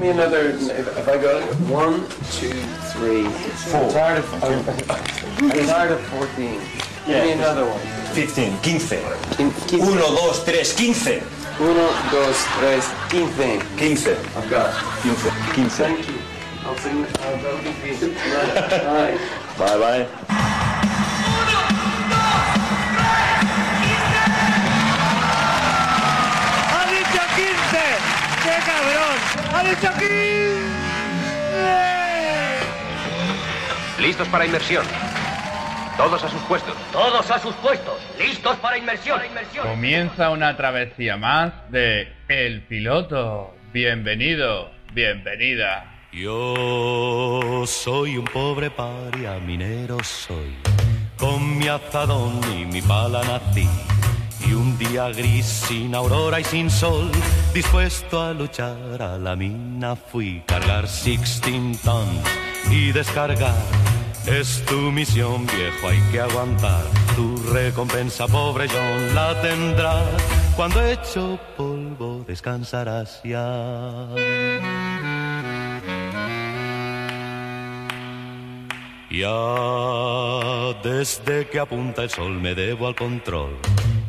me another. If, I go one, two, three, four. I'm tired of. I'm, I'm tired of fourteen. Give me another one. 15, 15. Quin- quince. 1, 2, 3, 15. Uno, dos, tres, quince. 15. I've got. 15. 15. Thank you. I'll sing. I'll go with you. Right. Bye, bye. ¡Qué cabrón! ¡Ha dicho 15! Listos para inmersión. Todos a sus puestos. Todos a sus puestos. Listos para inmersión. Comienza una travesía más de El Piloto. Bienvenido, bienvenida. Yo soy un pobre paria, minero soy. Con mi azadón y mi pala nací. Y un día gris, sin aurora y sin sol, dispuesto a luchar a la mina fui. Cargar 16 tons y descargar. Es tu misión, viejo, hay que aguantar. Tu recompensa, pobre John, la tendrás. Cuando hecho polvo, descansarás ya. Ya desde que apunta el sol me debo al control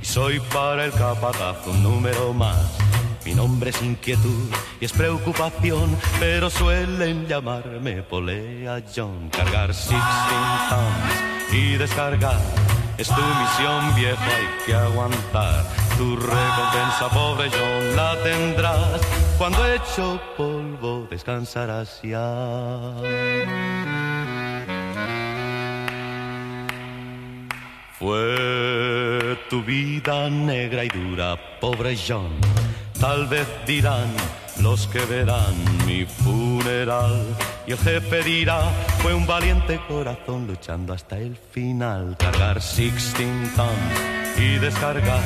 y soy para el capataz un número más. Mi nombre es inquietud y es preocupación, pero suelen llamarme Polea John. Cargar 16 tons y descargar es tu misión, viejo, hay que aguantar. Tu recompensa, pobre John, la tendrás. Cuando hecho polvo, descansarás ya. Fue tu vida negra y dura, pobre John. Tal vez dirán los que verán mi funeral. Y el jefe dirá, fue un valiente corazón luchando hasta el final. Cargar 16 tons y descargar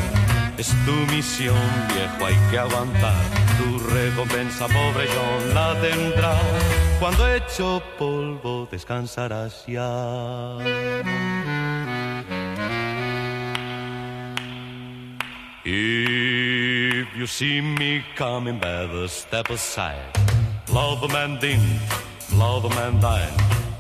es tu misión, viejo, hay que aguantar. Tu recompensa, pobre John, la tendrás. Cuando hecho polvo, descansarás ya. If you see me coming, better step aside. Love a man din, love a man dine.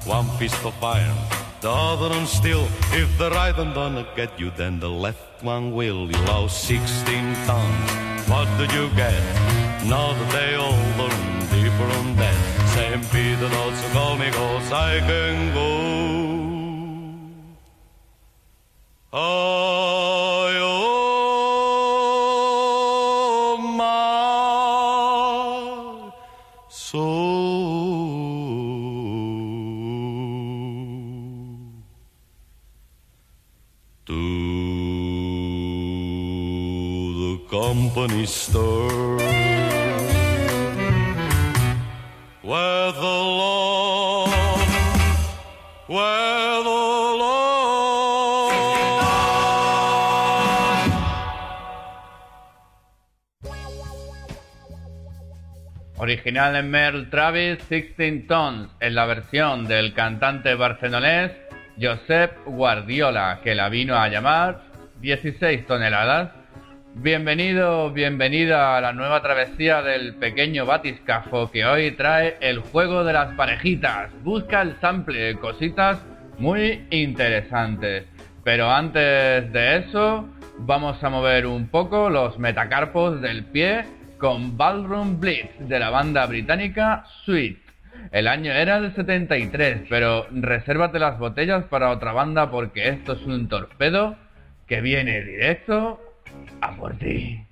One fist of iron, the other one steel. If the right one gonna get you, then the left one will. You lost 16 tons. What did you get? Another day older and deeper on that. St. Peter knows so conmigo, I can go. Oh, Original en Merle Travis, 16 Tons, en la versión del cantante barcelonés Josep Guardiola, que la vino a llamar 16 toneladas. Bienvenido, bienvenida a la nueva travesía del pequeño batiscafo que hoy trae el juego de las parejitas. Busca el sample, cositas muy interesantes. Pero antes de eso, vamos a mover un poco los metacarpos del pie con Ballroom Blitz de la banda británica Sweet. El año era del 73, pero resérvate las botellas para otra banda porque esto es un torpedo que viene directo a por ti.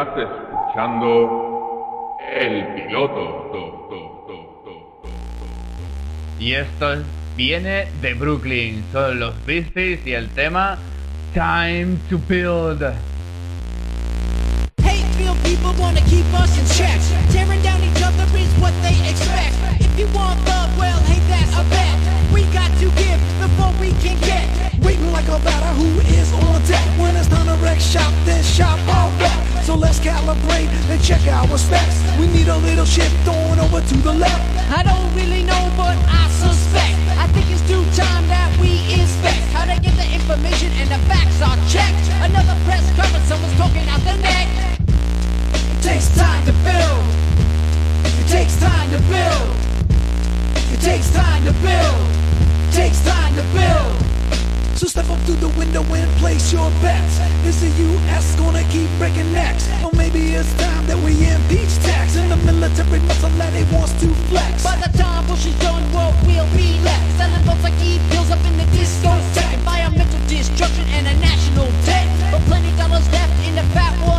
Estás escuchando el piloto. To, to, to, to, to. Y esto es- viene de Brooklyn. Son los Beasties y el tema Time to Build. Hate-filled people wanna keep us in check. Tearing down each other is what they expect. If you want love, well, hey, that's a bet. We got to give before we can get. Like a batter who is on deck. When it's time to wreck shop, then shop all back. So let's calibrate and check our specs. We need a little shift on over to the left. I don't really know, but I suspect. I think it's due time that we inspect how to get the information and the facts are checked. Another press conference, someone's talking out the neck. It takes time to build. It takes time to build. It takes time to build. It takes time to build. So step up through the window and place your bets. Is the U.S. gonna keep breaking necks? Or maybe it's time that we impeach tax and the military muscle that it wants to flex. By the time Bush is done, what will be left? Selling votes like e-pills up in the discotheque. Environmental destruction and a national debt. But plenty dollars left in the fat war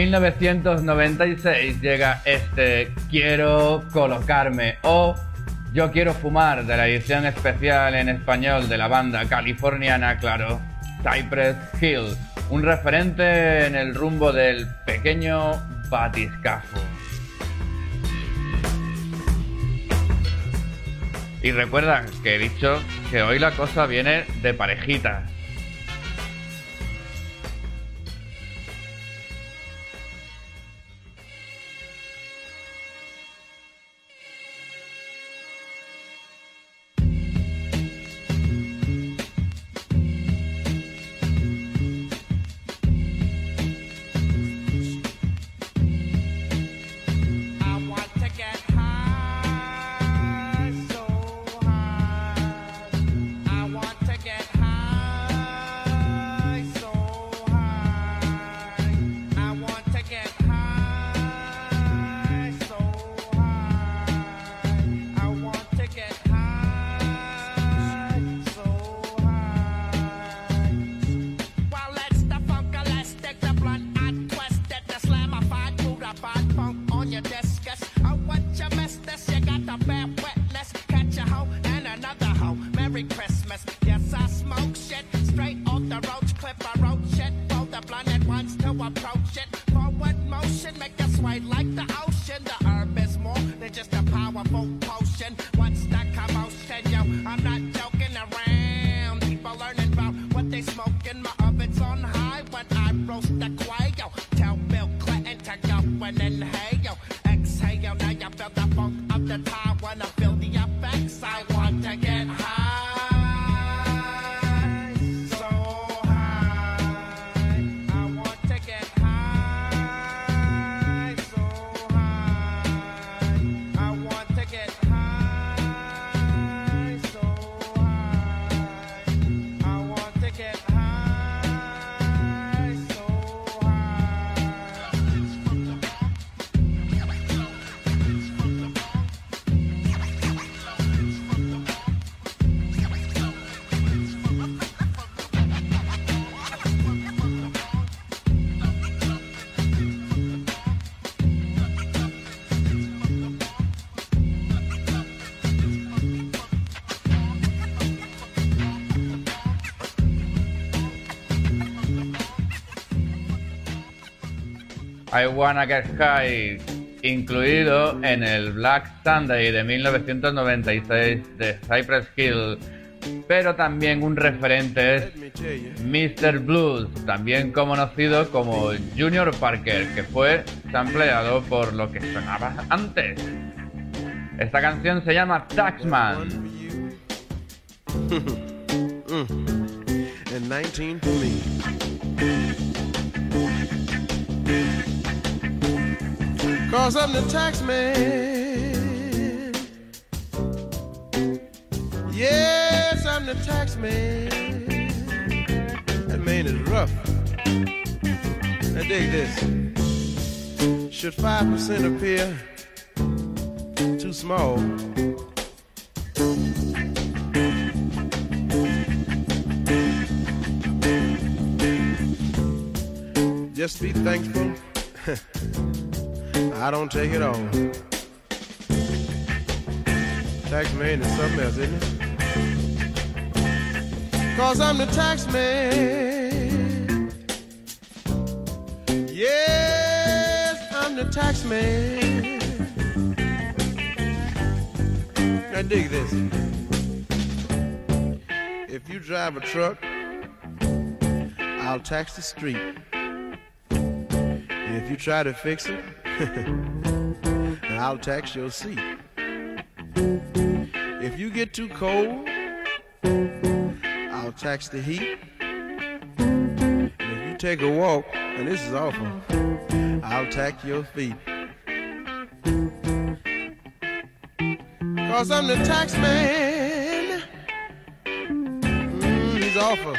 1996 llega este Quiero colocarme o Yo quiero fumar de la edición especial en español de la banda californiana, claro, Cypress Hill, un referente en el rumbo del pequeño batiscafo. Y recuerda que he dicho que hoy la cosa viene de parejitas. I Wanna Get High, incluido en el Black Sunday de 1996 de Cypress Hill. Pero también un referente es Mr. Blues, también conocido como Junior Parker, que fue sampleado por lo que sonaba antes. Esta canción se llama Taxman. and 19 for me. Cause I'm the tax man. Yes, I'm the tax man. That man is rough. Now dig this. Should 5% appear too small? Just be thankful. I don't take it all. Tax man is something else, isn't it? Cause I'm the tax man. Yes, I'm the tax man. Now dig this. If you drive a truck, I'll tax the street. And if you try to fix it, then I'll tax your seat. If you get too cold, I'll tax the heat. And if you take a walk, and this is awful, I'll tax your feet. Cause I'm the tax man. Mm, he's awful.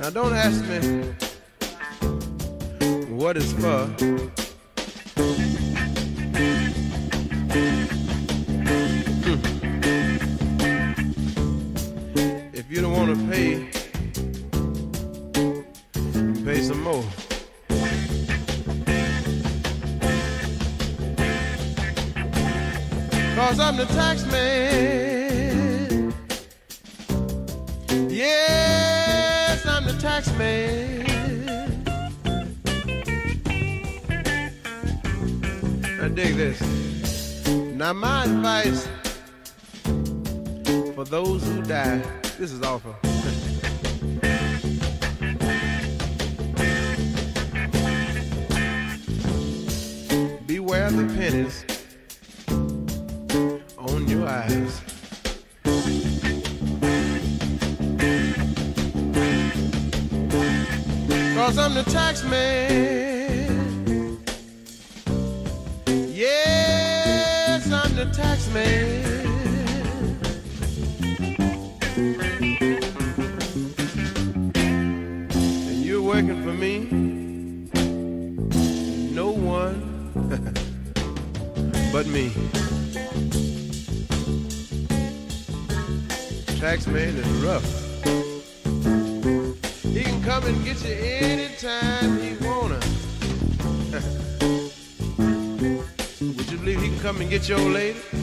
Now don't ask me what it's for. Hmm. If you don't want to pay, pay some more. Cause I'm the tax man. Yes, I'm the tax man. Dig this. Now my advice for those who die, this is awful. Beware the pennies on your eyes. Cause I'm the tax man. And you're working for me. No one but me. Tax man is rough. He can come and get you anytime he wanna. Would you believe he can come and get your lady?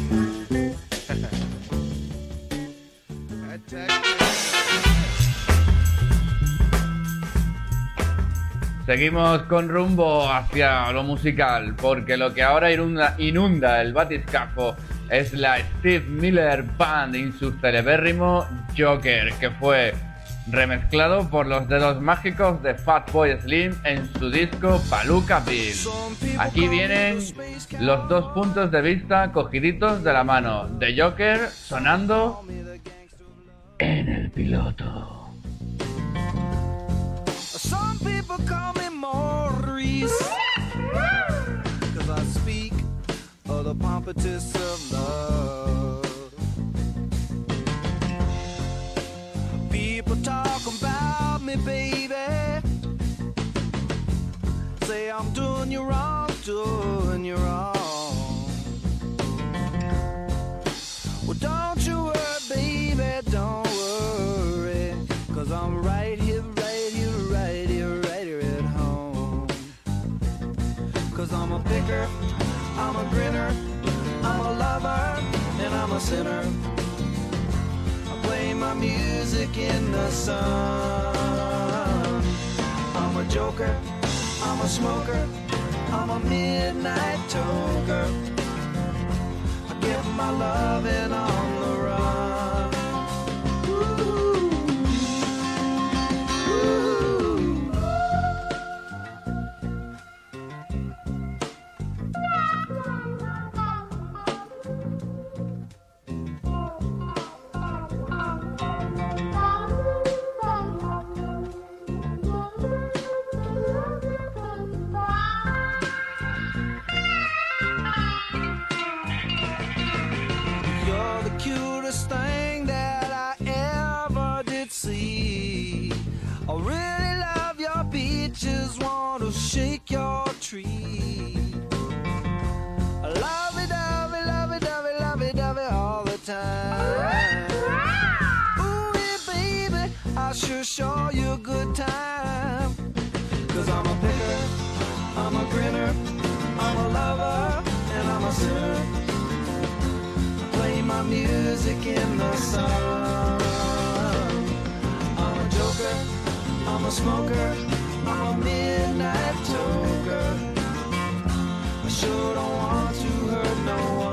Seguimos con rumbo hacia lo musical, porque lo que ahora inunda, el batiscafo es la Steve Miller Band en su celebérrimo Joker, que fue remezclado por los dedos mágicos de Fatboy Slim en su disco Palooka Bill. Aquí vienen los dos puntos de vista cogiditos de la mano de Joker sonando en el piloto. People call me Maurice. Cause I speak of the pompatus of love. People talk about me, baby. Say I'm doing you wrong, doing you wrong. Sinner. I play my music in the sun. I'm a joker, I'm a smoker, I'm a midnight toker. I get my loving on the run. Tree. Love it, love it, love it, love it, love it, love it all the time. Ooh, baby, I sure show you a good time. Cause I'm a picker, I'm a grinner, I'm a lover, and I'm a sinner play my music in the sun. I'm a joker, I'm a smoker, I'm a midnight. I sure don't want to hurt no one.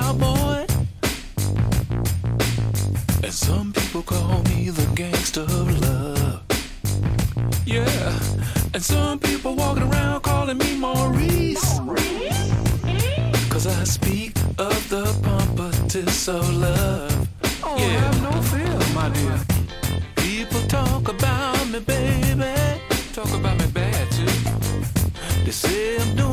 cowboy. And some people call me the gangster of love. Yeah, and some people walking around calling me Maurice. Cause I speak of the pompous of love. Oh, yeah. have no fear, my dear. People talk about me, baby. Talk about me bad, too. They say I'm doing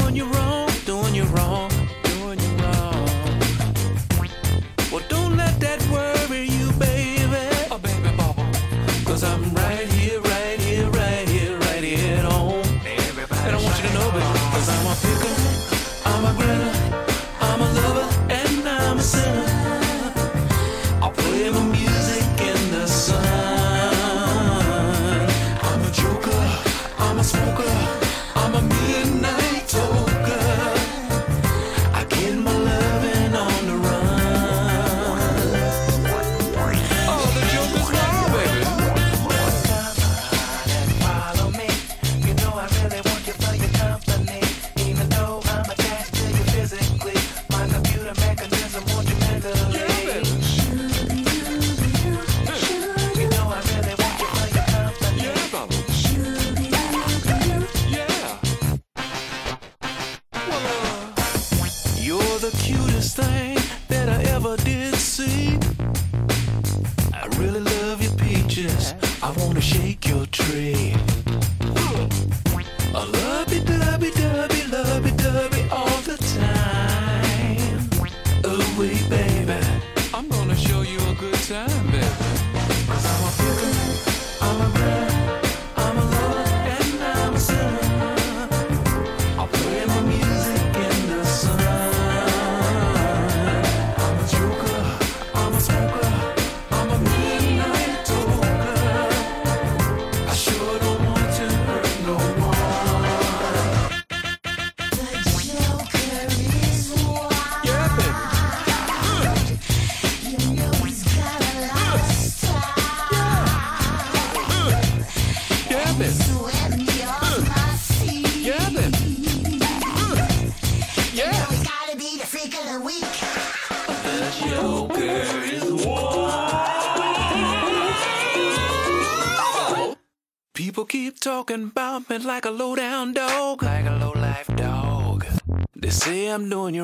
am doing you.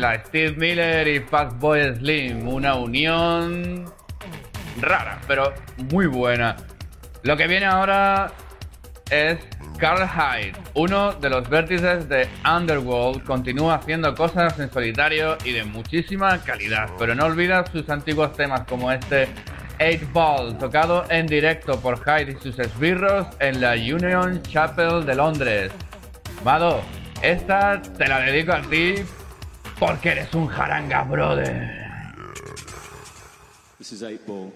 La Steve Miller y Fatboy Slim. Una unión rara, pero muy buena. Lo que viene ahora es Carl Hyde, uno de los vértices de Underworld, continúa haciendo cosas en solitario y de muchísima calidad, pero no olvida sus antiguos temas como este 8 Ball, tocado en directo por Hyde y sus esbirros en la Union Chapel de Londres. Mado, esta te la dedico a ti porque eres un jaranga brother. This is 8 Ball.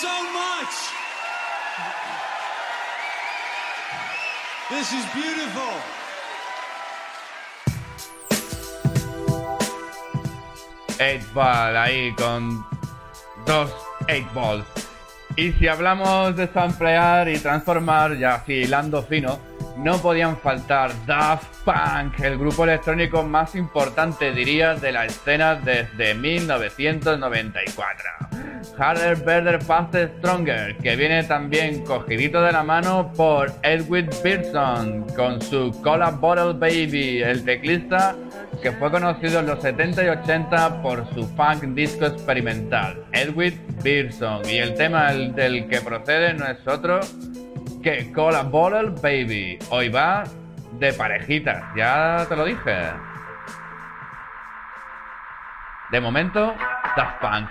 so much. This is beautiful. Eight Ball ahí con dos Eight Ball. Y si hablamos de samplear y transformar, ya filando fino, no podían faltar Daft Punk, el grupo electrónico más importante, diría, de la escena desde 1994. Harder, Better, Faster, Stronger, que viene también cogidito de la mano por Edwin Pearson con su Cola Bottle Baby, el teclista que fue conocido en los 70 y 80 por su funk disco experimental, Edwin Pearson. Y el tema del que procede no es otro que Cola Bottle Baby. Hoy va de parejitas, ya te lo dije. De momento, Daft Punk.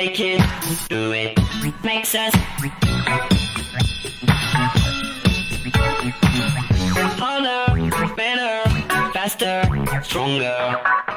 make it, do it, makes us harder, better, faster, stronger.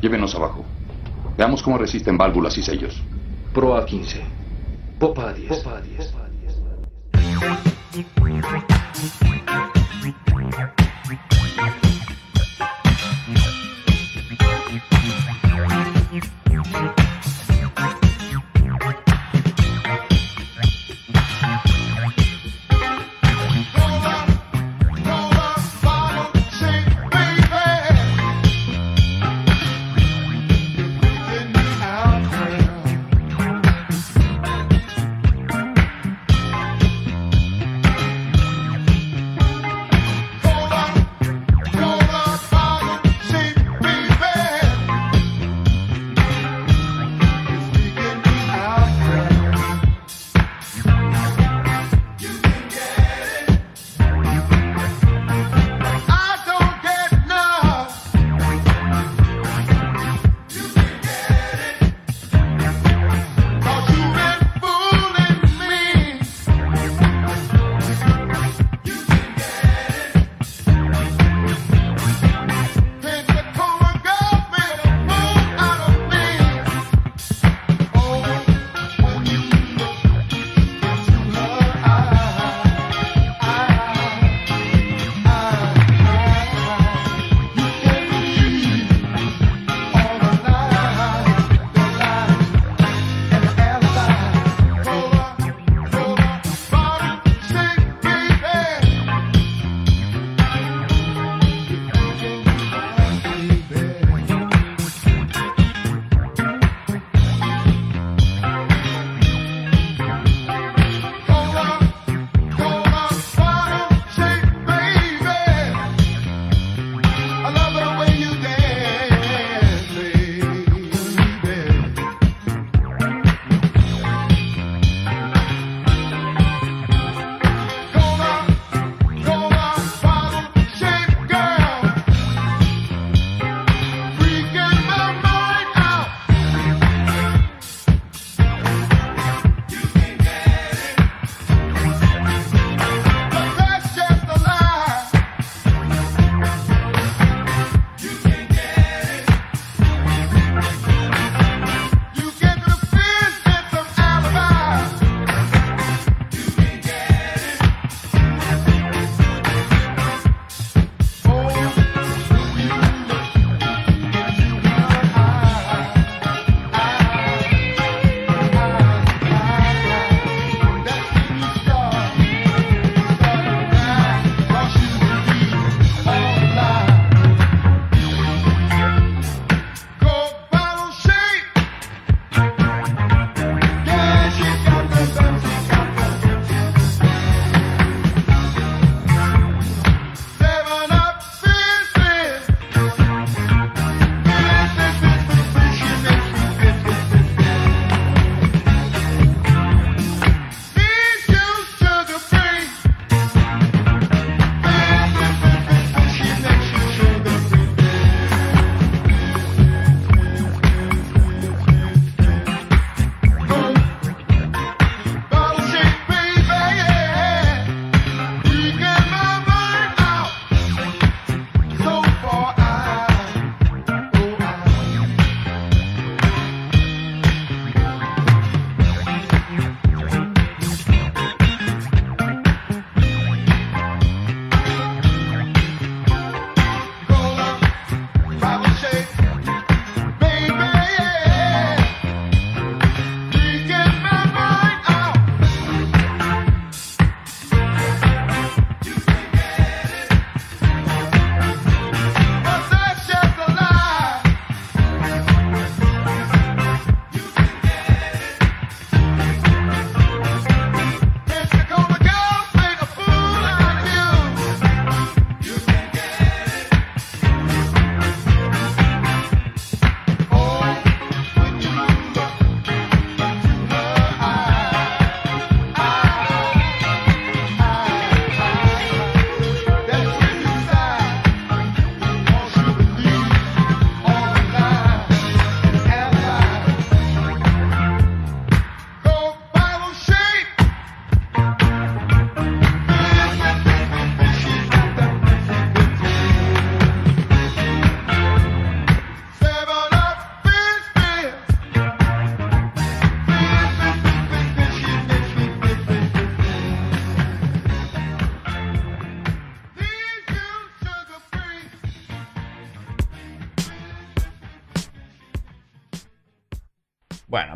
Llévenos abajo. Veamos cómo resisten válvulas y sellos. Proa 15. Pop Pop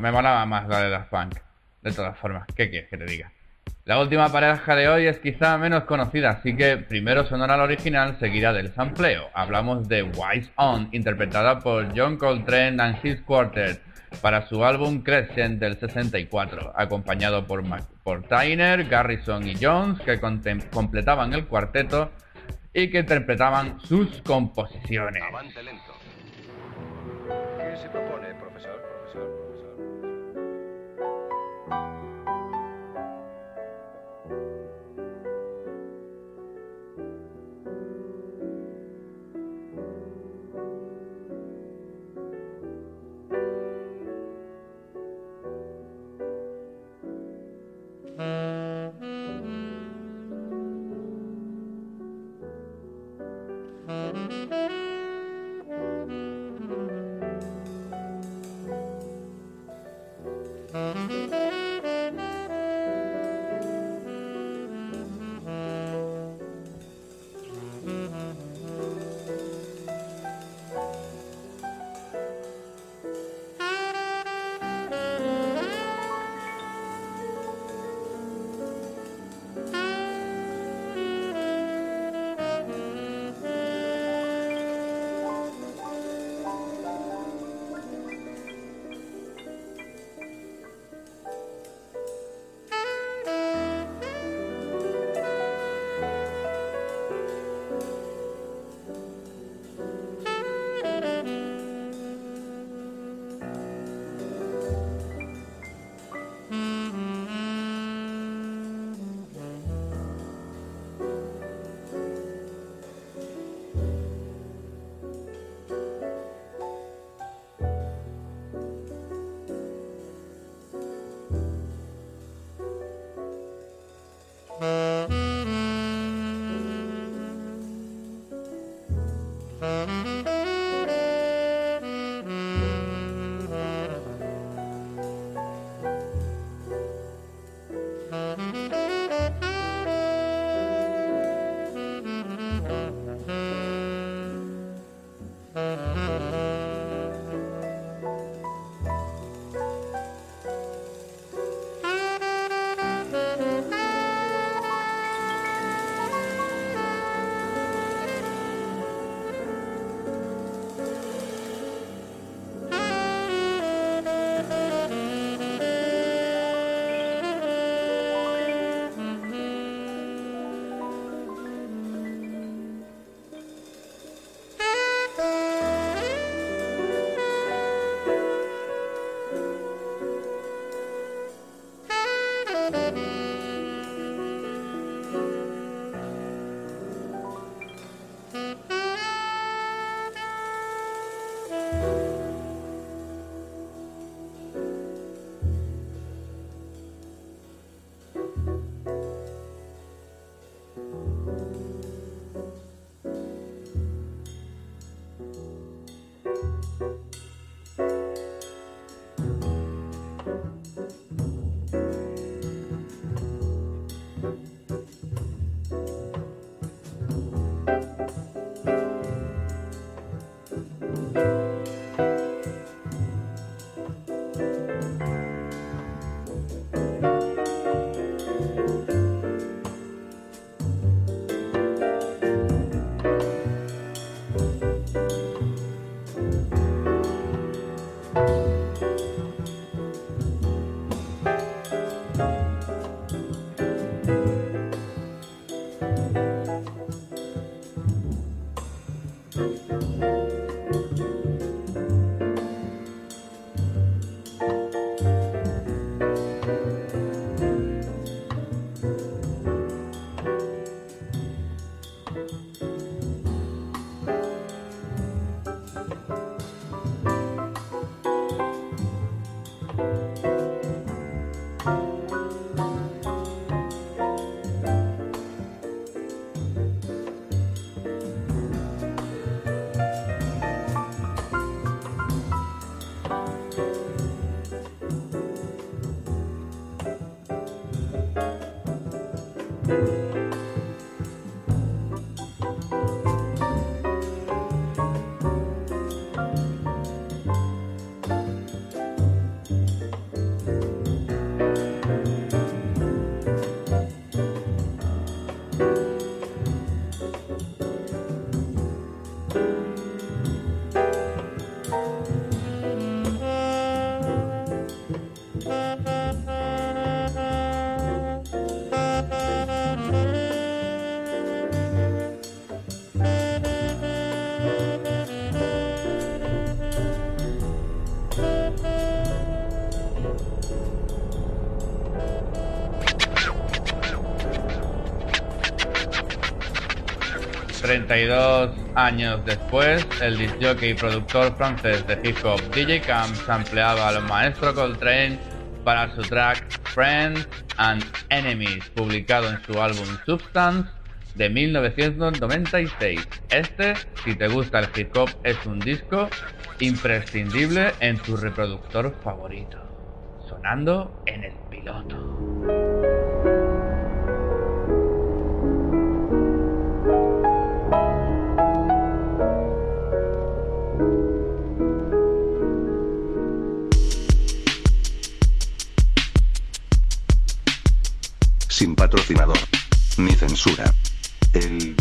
me molaba más la de Daft Punk. De todas formas, ¿qué quieres que te diga? La última pareja de hoy es quizá menos conocida, así que primero sonará la original, seguida del sampleo. Hablamos de Wise On, interpretada por John Coltrane and His Quartet para su álbum Crescent del 64, acompañado por, Mac- por Tyner, Garrison y Jones, que completaban el cuarteto y que interpretaban sus composiciones. Avante lento. ¿Qué se propone, Bye. 32 años después, el disjockey y productor francés de hip hop DJ Camp sampleaba al maestro Coltrane para su track Friends and Enemies, publicado en su álbum Substance de 1996. Este, si te gusta el hip hop, es un disco imprescindible en tu reproductor favorito, sonando en el piloto. Sin patrocinador. Ni censura. El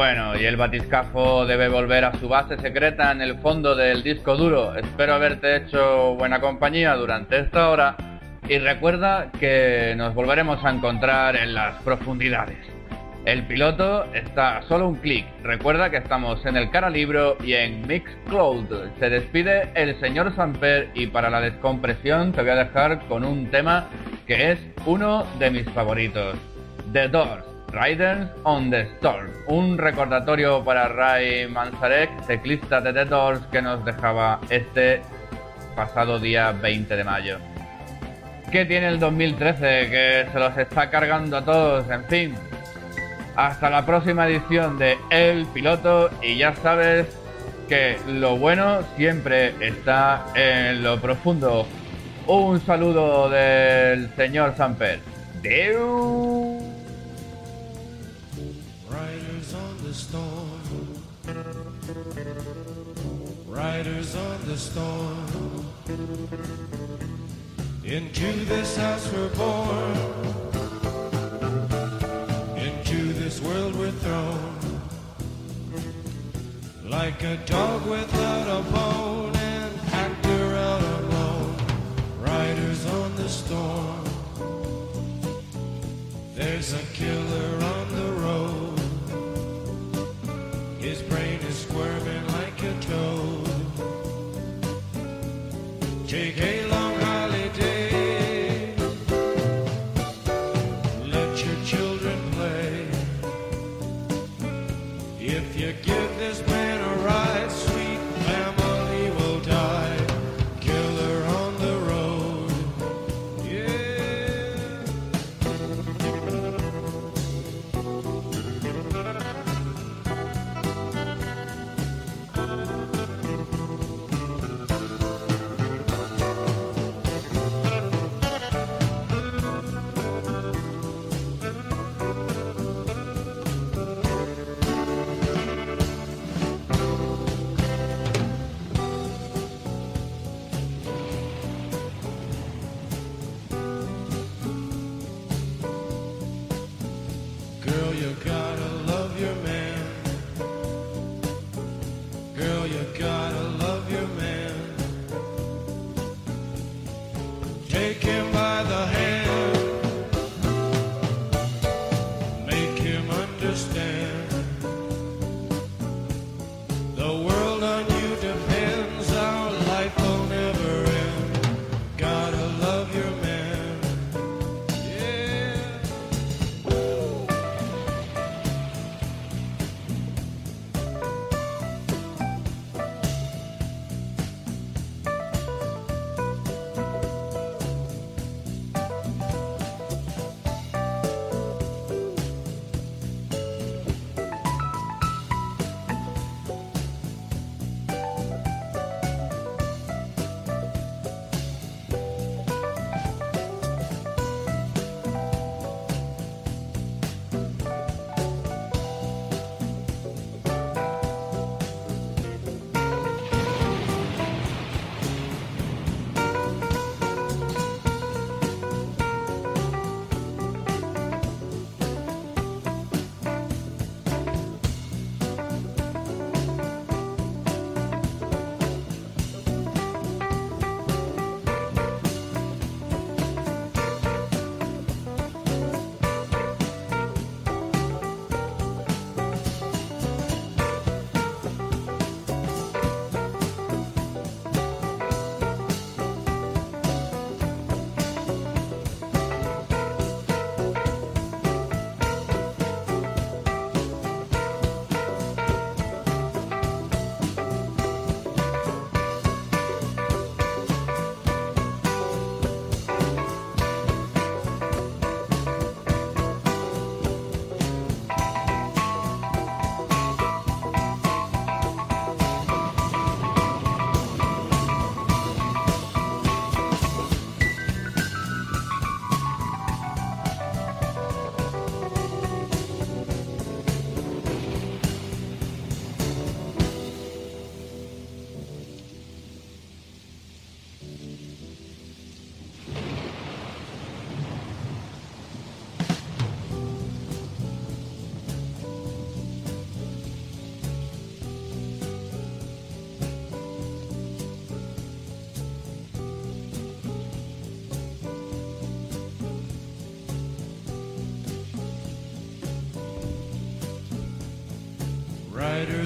Bueno, y el batiscafo debe volver a su base secreta en el fondo del disco duro. Espero haberte hecho buena compañía durante esta hora y recuerda que nos volveremos a encontrar en las profundidades. El piloto está a solo un clic. Recuerda que estamos en el cara libro y en Mixcloud. Se despide el señor Samper y para la descompresión te voy a dejar con un tema que es uno de mis favoritos. The Doors, Riders on the Storm. Un recordatorio para Ray Manzarek, teclista de The que nos dejaba este pasado día 20 de mayo. ¿Qué tiene el 2013? Que se los está cargando a todos, en fin. Hasta la próxima edición de El Piloto y ya sabes que lo bueno siempre está en lo profundo. Un saludo del señor Samper. Deu. Riders on the storm. Into this house we're born. Into this world we're thrown. Like a dog without a bone and packed around alone. Riders on the storm. There's a killer on the road. His brain is squirming